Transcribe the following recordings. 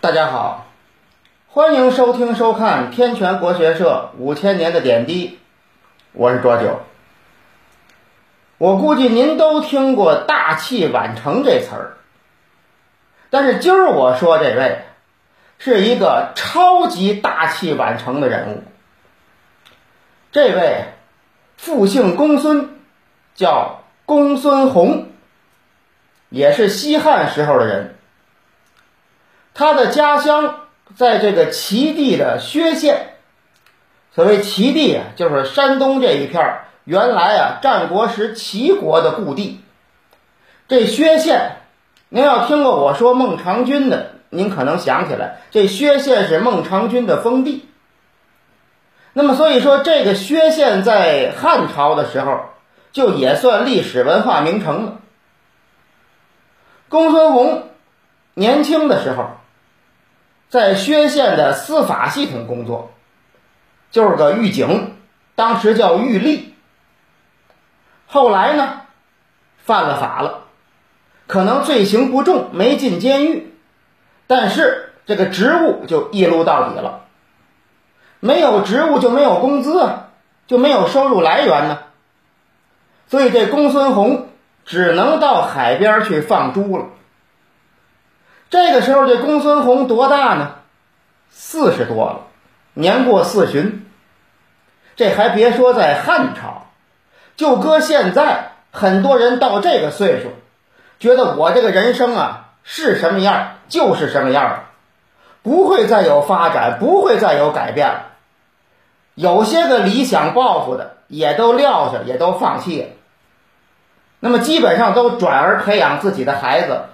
大家好，欢迎收听收看天泉国学社五千年的点滴，我是卓九。我估计您都听过“大器晚成”这词儿，但是今儿我说这位是一个超级大器晚成的人物。这位复姓公孙，叫公孙弘，也是西汉时候的人。他的家乡在这个齐地的薛县。所谓齐地啊，就是山东这一片。原来啊，战国时齐国的故地，这薛县，您要听过我说孟尝君的，您可能想起来，这薛县是孟尝君的封地。那么，所以说这个薛县在汉朝的时候，就也算历史文化名城了。公孙弘年轻的时候，在薛县的司法系统工作，就是个狱警，当时叫狱吏。后来呢，犯了法了，可能罪行不重，没进监狱，但是这个职务就一撸到底了。没有职务就没有工资啊，就没有收入来源呢。所以这公孙弘只能到海边去放猪了。这个时候，这公孙弘多大呢？四十多了，年过四旬。这还别说在汉朝。就搁现在，很多人到这个岁数，觉得我这个人生啊是什么样就是什么样不会再有发展，不会再有改变了。有些个理想抱负的也都撂下，也都放弃了。那么基本上都转而培养自己的孩子，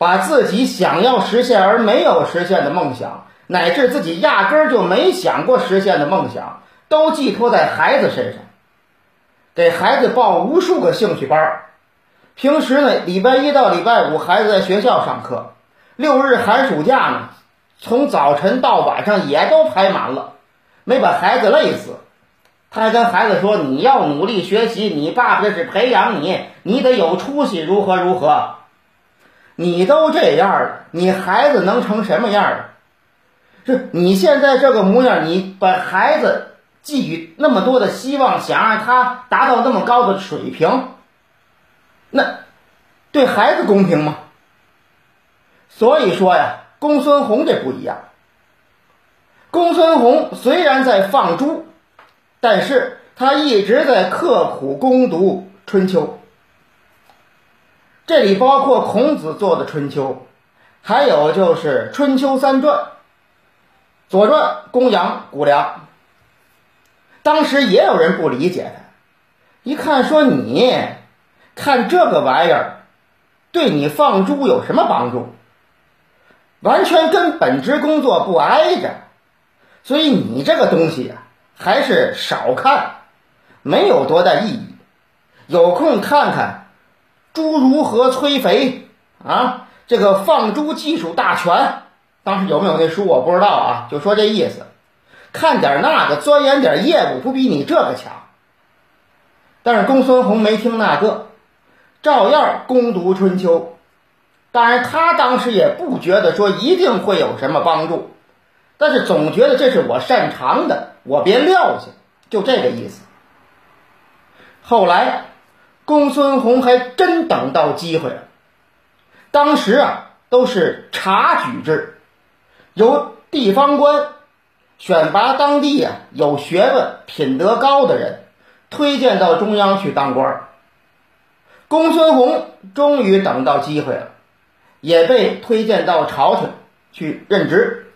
把自己想要实现而没有实现的梦想，乃至自己压根儿就没想过实现的梦想，都寄托在孩子身上。给孩子报无数个兴趣班儿，平时呢，礼拜一到礼拜五孩子在学校上课，六日寒暑假呢，从早晨到晚上也都排满了，没把孩子累死。他还跟孩子说：“你要努力学习，你爸爸这是培养你，你得有出息，如何如何？你都这样了，你孩子能成什么样儿？是你现在这个模样，你把孩子。”寄予那么多的希望，想让他达到那么高的水平，那对孩子公平吗？所以说呀，公孙弘这不一样。公孙弘虽然在放猪，但是他一直在刻苦攻读《春秋》，这里包括孔子做的《春秋》，还有就是《春秋三传》，《左传》公羊、谷梁。当时也有人不理解他，一看说你看这个玩意儿，对你放猪有什么帮助？完全跟本职工作不挨着，所以你这个东西啊，还是少看，没有多大意义。有空看看猪如何催肥啊，这个放猪技术大全。当时有没有那书我不知道啊，就说这意思。看点那个，钻研点业务，不比你这个强。但是公孙弘没听那个，照样攻读《春秋》。当然，他当时也不觉得说一定会有什么帮助，但是总觉得这是我擅长的，我别撂下，就这个意思。后来，公孙弘还真等到机会了。当时啊，都是察举制，由地方官。选拔当地啊有学问、品德高的人，推荐到中央去当官。公孙弘终于等到机会了，也被推荐到朝廷去任职。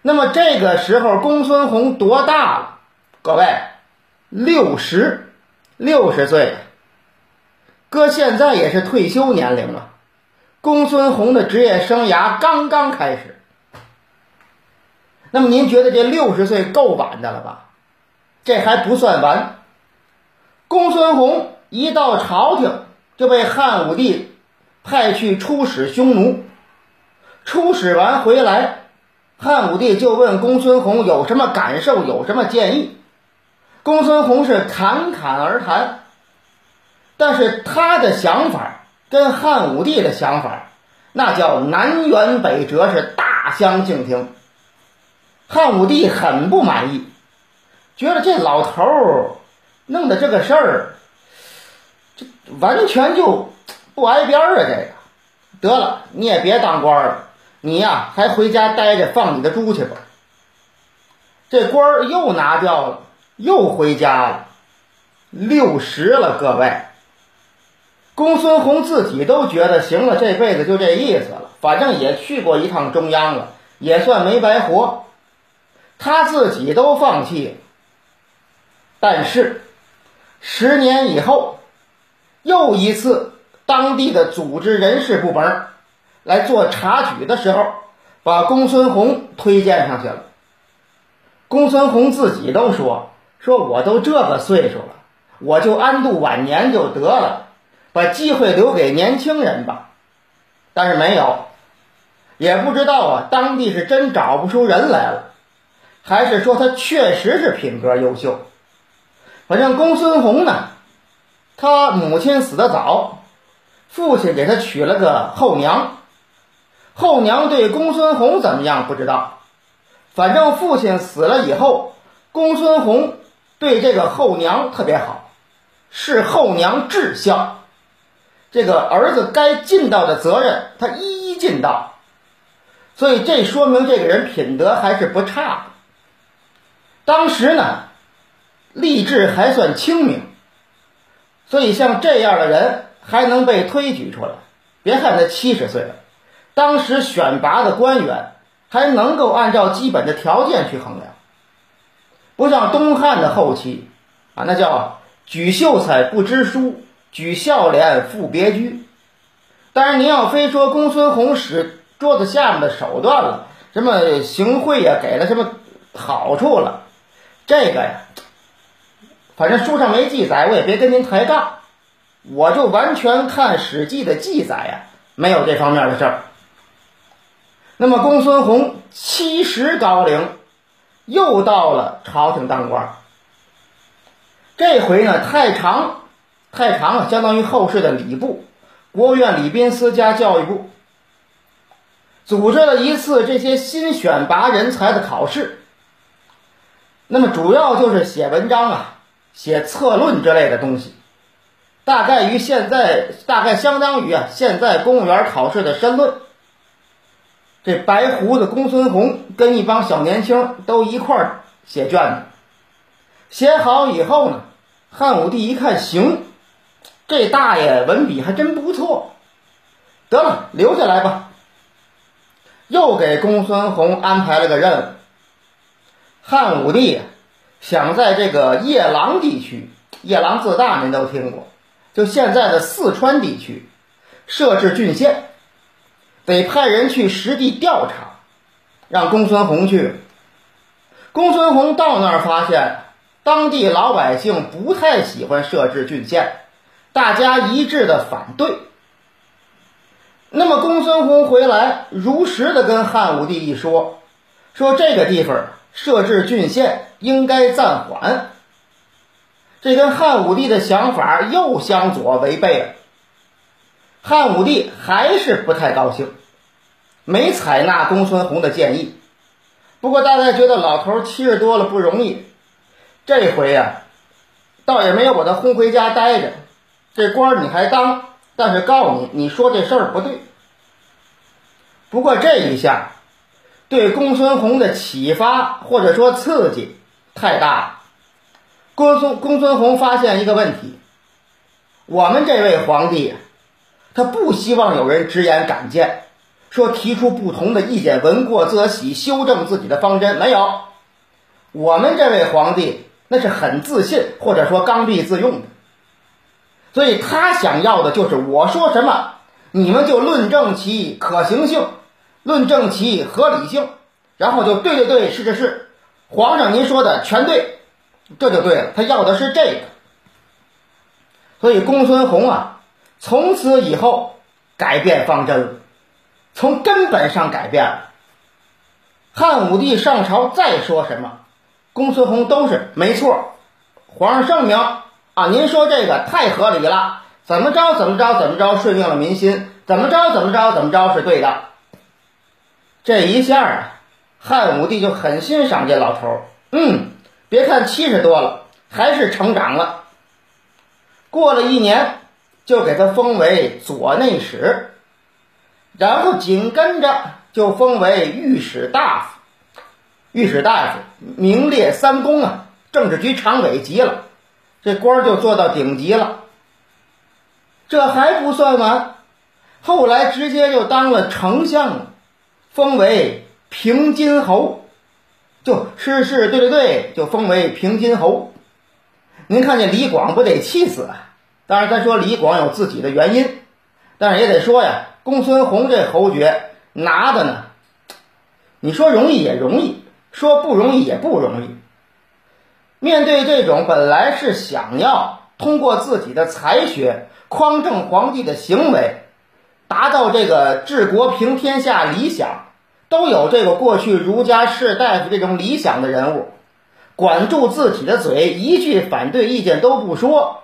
那么这个时候，公孙弘多大了？各位，六十，六十岁，搁现在也是退休年龄了。公孙弘的职业生涯刚刚开始。那么您觉得这六十岁够晚的了吧？这还不算完。公孙弘一到朝廷就被汉武帝派去出使匈奴，出使完回来，汉武帝就问公孙弘有什么感受，有什么建议。公孙弘是侃侃而谈，但是他的想法跟汉武帝的想法那叫南辕北辙，是大相径庭。汉武帝很不满意，觉得这老头儿弄的这个事儿，这完全就不挨边儿啊！这个得了，你也别当官了，你呀还回家待着，放你的猪去吧。这官儿又拿掉了，又回家了，六十了，各位。公孙弘自己都觉得行了，这辈子就这意思了，反正也去过一趟中央了，也算没白活。他自己都放弃。但是十年以后，又一次当地的组织人事部门来做察举的时候，把公孙弘推荐上去了。公孙弘自己都说：“说我都这个岁数了，我就安度晚年就得了，把机会留给年轻人吧。”但是没有，也不知道啊，当地是真找不出人来了，还是说他确实是品格优秀。反正公孙弘呢，他母亲死得早，父亲给他娶了个后娘，后娘对公孙弘怎么样不知道。反正父亲死了以后，公孙弘对这个后娘特别好，是后娘至孝。这个儿子该尽到的责任，他一一尽到，所以这说明这个人品德还是不差的。当时呢，吏治还算清明，所以像这样的人还能被推举出来。别看他七十岁了，当时选拔的官员。还能够按照基本的条件去衡量，不像东汉的后期啊，那叫举秀才不知书，举孝廉赴别居。但是您要非说公孙弘使桌子下面的手段了，什么行贿呀，给了什么好处了，这个呀，反正书上没记载，我也别跟您抬杠，我就完全看《史记》的记载呀，没有这方面的事儿。那么公孙弘七十高龄，又到了朝廷当官。这回呢，太常，太常了，相当于后世的礼部，国务院礼宾司加教育部，组织了一次这些新选拔人才的考试。那么主要就是写文章啊，写策论之类的东西，大概于现在，大概相当于啊，现在公务员考试的申论。这白胡子公孙弘跟一帮小年轻都一块儿写卷子，写好以后呢，汉武帝一看行，这大爷文笔还真不错，得了，留下来吧。又给公孙弘安排了个任务。汉武帝想在这个夜郎地区，夜郎自大您都听过，就现在的四川地区设置郡县。得派人去实地调查，让公孙弘去。公孙弘到那儿发现，当地老百姓不太喜欢设置郡县，大家一致的反对。那么公孙弘回来，如实的跟汉武帝一说，说这个地方设置郡县应该暂缓。这跟汉武帝的想法又相左违背了。汉武帝还是不太高兴，没采纳公孙弘的建议。不过大家觉得老头七十多了不容易，这回呀，倒也没有把他轰回家待着。这官你还当，但是告诉你，你说这事儿不对。不过这一下，对公孙弘的启发或者说刺激太大了。公孙公孙弘发现一个问题：我们这位皇帝。他不希望有人直言敢谏，说提出不同的意见，闻过则喜，修正自己的方针。没有，我们这位皇帝那是很自信，或者说刚愎自用的，所以他想要的就是我说什么，你们就论证其可行性，论证其合理性，然后就对对对，是是是，皇上您说的全对，这就对了。他要的是这个，所以公孙弘啊。从此以后，改变方针了，从根本上改变了。汉武帝上朝再说什么，公孙弘都是没错。皇上圣明啊，您说这个太合理了，怎么着怎么着怎么着，顺应了民心，怎么着怎么着怎么着是对的。这一下啊，汉武帝就很欣赏这老头儿。嗯，别看七十多了，还是成长了。过了一年，就给他封为左内史，然后紧跟着就封为御史大夫。御史大夫名列三公啊，政治局常委级了，这官就做到顶级了。这还不算完，后来直接就当了丞相，封为平津侯，就事事对对对，就封为平津侯。您看见李广不得气死啊？当然，咱说李广有自己的原因，但是也得说呀，公孙弘这侯爵拿的呢，你说容易也容易。说不容易也不容易。面对这种本来是想要通过自己的才学匡正皇帝的行为，达到这个治国平天下理想，都有这个过去儒家士大夫这种理想的人物，管住自己的嘴，一句反对意见都不说，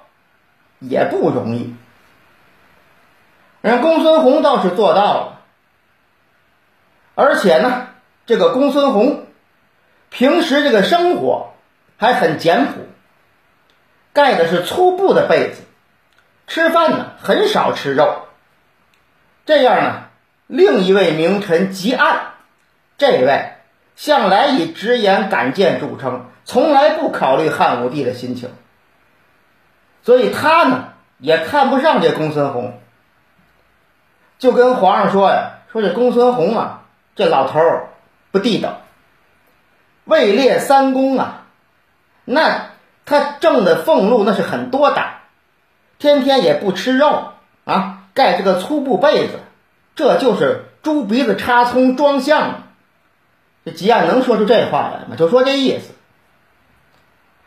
也不容易。人公孙弘倒是做到了，而且呢，这个公孙弘。平时这个生活还很简朴，盖的是粗布的被子，吃饭呢很少吃肉。这样呢，另一位名臣吉案，这位向来以直言敢谏著称，从来不考虑汉武帝的心情，所以他呢也看不上这公孙弘，就跟皇上说呀：“说这公孙弘啊，这老头儿不地道。”位列三公啊，那他挣的俸禄那是很多的，天天也不吃肉啊，盖这个粗布被子，这就是猪鼻子插葱装象。这吉安能说出这话来吗？就说这意思。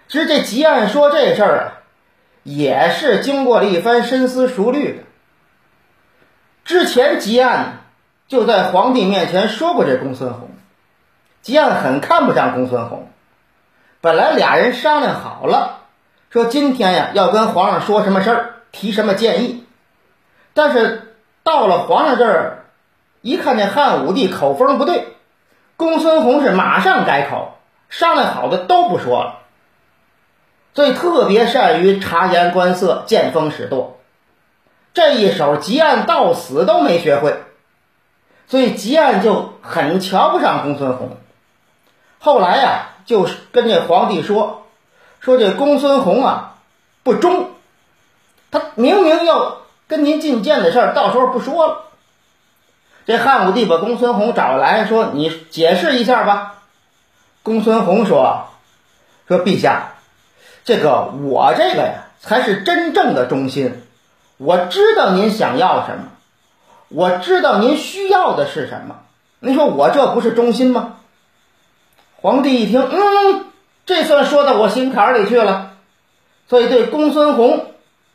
其实这吉安说这事儿啊，也是经过了一番深思熟虑的。之前吉安就在皇帝面前说过这公孙弘。吉安很看不上公孙弘，本来俩人商量好了，说今天呀要跟皇上说什么事儿，提什么建议。但是到了皇上这儿，一看见汉武帝口风不对，公孙弘是马上改口，商量好的都不说了。所以特别善于察言观色、见风使舵，这一手吉安到死都没学会，所以吉安就很瞧不上公孙弘。后来呀，就是跟这皇帝说，说这公孙弘啊不忠，他明明要跟您觐见的事儿，到时候不说了。这汉武帝把公孙弘找来说：“你解释一下吧。”公孙弘说：“说陛下，这个我这个呀才是真正的忠心，我知道您想要什么，我知道您需要的是什么。您说我这不是忠心吗？”皇帝一听，嗯，这算说到我心坎里去了，所以对公孙弘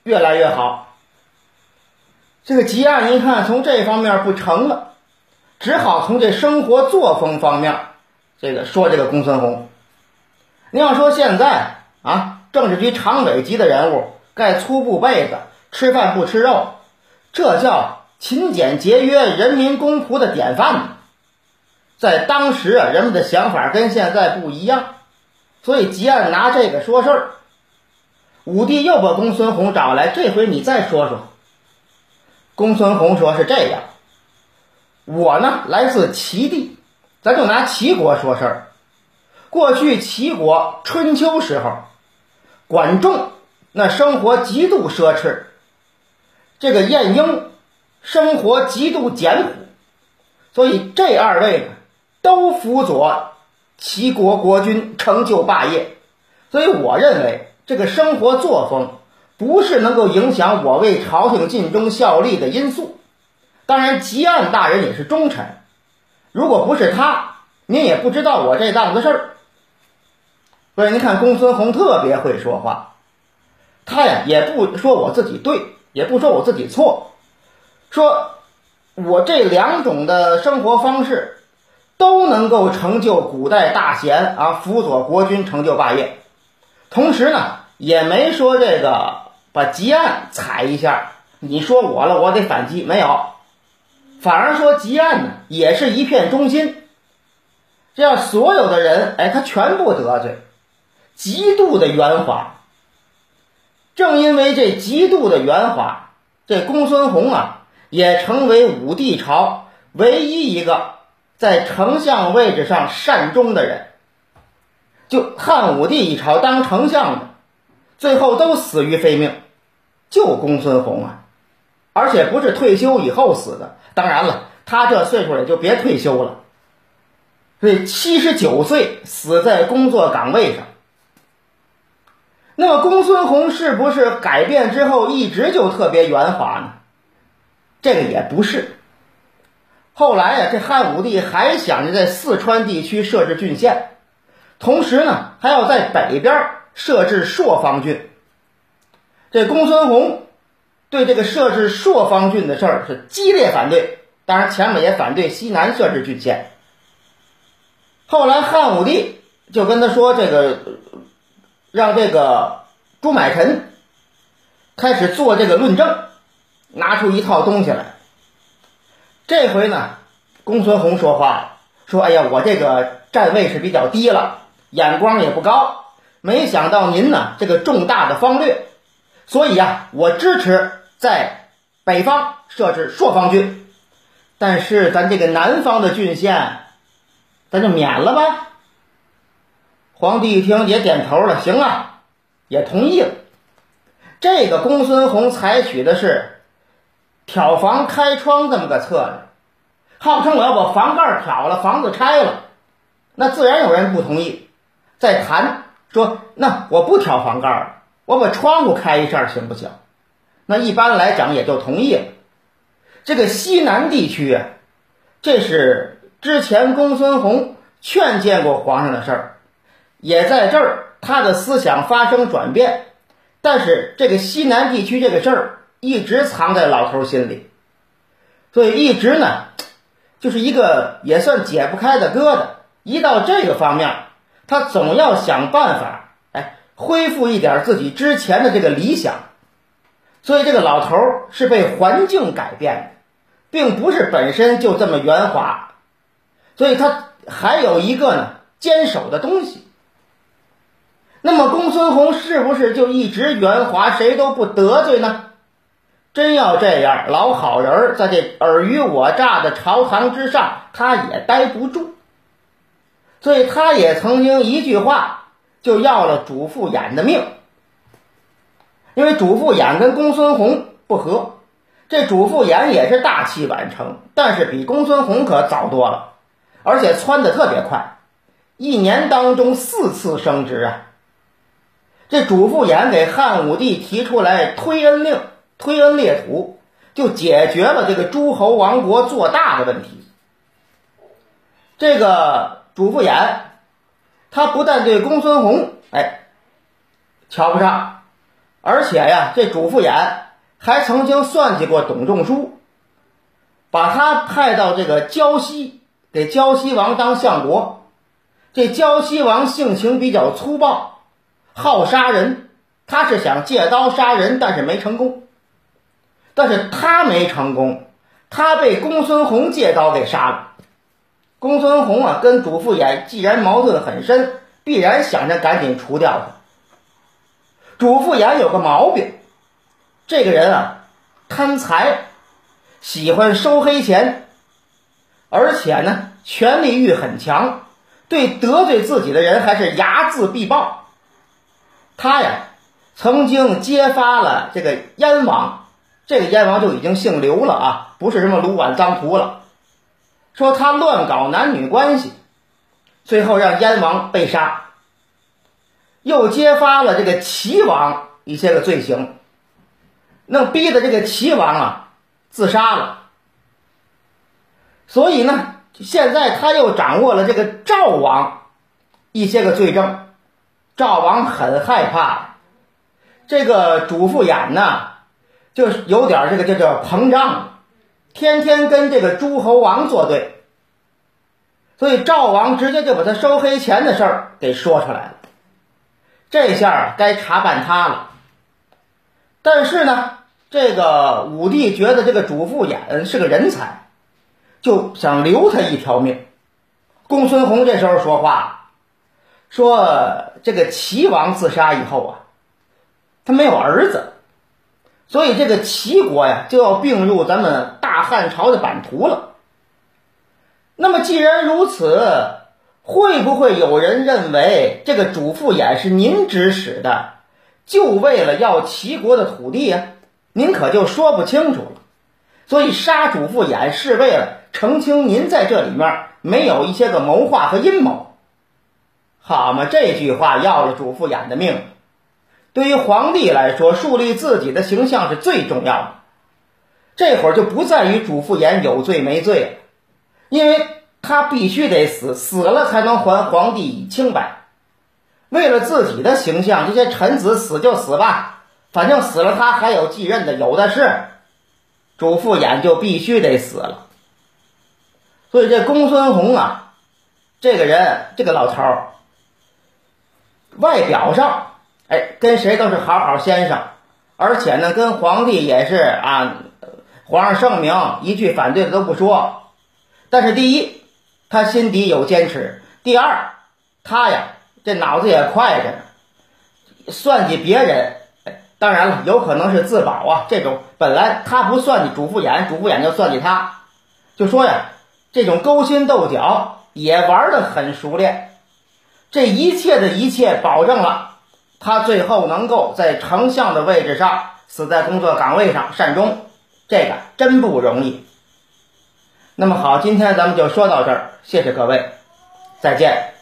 越来越好。这个吉安一看从这方面不成了，只好从这生活作风方面，这个说这个公孙弘。你要说现在啊，政治局常委级的人物盖粗布被子，吃饭不吃肉，这叫勤俭节约、人民公仆的典范。在当时啊，人们的想法跟现在不一样，所以吉安拿这个说事儿。武帝又把公孙弘找来，这回你再说说。公孙弘说是这样：我呢来自齐地，咱就拿齐国说事儿。过去齐国春秋时候，管仲那生活极度奢侈，这个晏婴生活极度简朴，所以这二位呢。都辅佐齐国国君成就霸业，所以我认为这个生活作风不是能够影响我为朝廷尽忠效力的因素。当然，吉安大人也是忠臣，如果不是他，您也不知道我这档子事儿。所以您看，公孙弘特别会说话，他呀也不说我自己对，也不说我自己错，说我这两种的生活方式。都能够成就古代大贤啊，辅佐国君成就霸业。同时呢，也没说这个把吉安踩一下。你说我了，我得反击。没有，反而说吉安呢也是一片忠心。这样所有的人，哎，他全部得罪，极度的圆滑。正因为这极度的圆滑，这公孙弘啊，也成为武帝朝唯一一个在丞相位置上善终的人。就汉武帝一朝当丞相的，最后都死于非命，就公孙弘啊，而且不是退休以后死的。当然了，他这岁数也就别退休了。所以七十九岁死在工作岗位上。那么公孙弘是不是改变之后一直就特别圆滑呢？这个也不是。后来呀，这汉武帝还想着在四川地区设置郡县，同时呢还要在北边设置朔方郡。这公孙弘对这个设置朔方郡的事儿是激烈反对，当然前面也反对西南设置郡县。后来汉武帝就跟他说：“这个让这个朱买臣开始做这个论证，拿出一套东西来。这回呢，公孙弘说话了，说：‘哎呀，我这个站位是比较低了，眼光也不高，没想到您呢这个重大的方略，所以呀，我支持在北方设置朔方郡，但是咱这个南方的郡县。’”咱就免了吧。皇帝一听也点头了，行啊，也同意了。这个公孙弘采取的是挑房开窗这么个策略，号称我要把房盖挑了，房子拆了，那自然有人不同意。再谈说，那我不挑房盖了，我把窗户开一扇行不行？那一般来讲也就同意了。这个西南地区啊，这是。之前公孙弘劝谏过皇上的事儿，也在这儿他的思想发生转变，但是这个西南地区这个事儿一直藏在老头心里，所以一直呢就是一个也算解不开的疙瘩。一到这个方面，他总要想办法，哎，恢复一点自己之前的这个理想。所以这个老头是被环境改变的，并不是本身就这么圆滑。所以他还有一个呢坚守的东西。那么公孙弘是不是就一直圆滑，谁都不得罪呢？真要这样，老好人在这尔虞我诈的朝堂之上，他也待不住。所以他也曾经一句话就要了主父偃的命，因为主父偃跟公孙弘不和。这主父偃也是大器晚成，但是比公孙弘可早多了。而且窜的特别快，一年当中四次升职啊！这主父偃给汉武帝提出来推恩令、推恩列土，就解决了这个诸侯王国做大的问题。这个主父偃，他不但对公孙弘哎瞧不上，而且呀，这主父偃还曾经算计过董仲舒，把他派到这个胶西。给胶西王当相国，这胶西王性情比较粗暴，好杀人。他是想借刀杀人，但是没成功。但是他没成功，他被公孙弘借刀给杀了。公孙弘啊，跟主父偃既然矛盾很深，必然想着赶紧除掉他。主父偃有个毛病，这个人啊，贪财，喜欢收黑钱。而且呢，权力欲很强，对得罪自己的人还是睚眦必报。他呀，曾经揭发了这个燕王，这个燕王就已经姓刘了啊，不是什么卢绾、臧荼了。说他乱搞男女关系，最后让燕王被杀。又揭发了这个齐王一些个罪行，那逼得这个齐王啊自杀了。所以呢，现在他又掌握了这个赵王一些个罪证，赵王很害怕，这个主父偃呢，就是有点这个叫叫膨胀，天天跟这个诸侯王作对，所以赵王直接就把他收黑钱的事儿给说出来了，这下该查办他了。但是呢，这个武帝觉得这个主父偃是个人才。就想留他一条命。公孙弘这时候说话，说这个齐王自杀以后啊，他没有儿子，所以这个齐国呀就要并入咱们大汉朝的版图了。那么既然如此，会不会有人认为这个主父偃是您指使的，就为了要齐国的土地呀？您可就说不清楚了。所以杀主父偃是为了澄清您在这里面没有一些个谋划和阴谋，好嘛？这句话要了主父偃的命。对于皇帝来说，树立自己的形象是最重要的。这会儿就不在于主父偃有罪没罪了。因为他必须得死，死了才能还皇帝以清白。为了自己的形象，这些臣子死就死吧，反正死了他还有继任的，有的是。主父偃就必须得死了。所以这公孙弘啊，这个人，这个老头儿，外表上，哎，跟谁都是好好先生，而且呢，跟皇帝也是啊，皇上圣明，一句反对的都不说。但是第一，他心底有坚持；第二，他呀这脑子也快着呢，算计别人。当然了，有可能是自保啊。这种本来他不算计主父偃，主父偃就算计他，就说呀，这种勾心斗角也玩得很熟练。这一切的一切，保证了他最后能够在丞相的位置上死在工作岗位上善终，这个真不容易。那么好，今天咱们就说到这儿，谢谢各位，再见。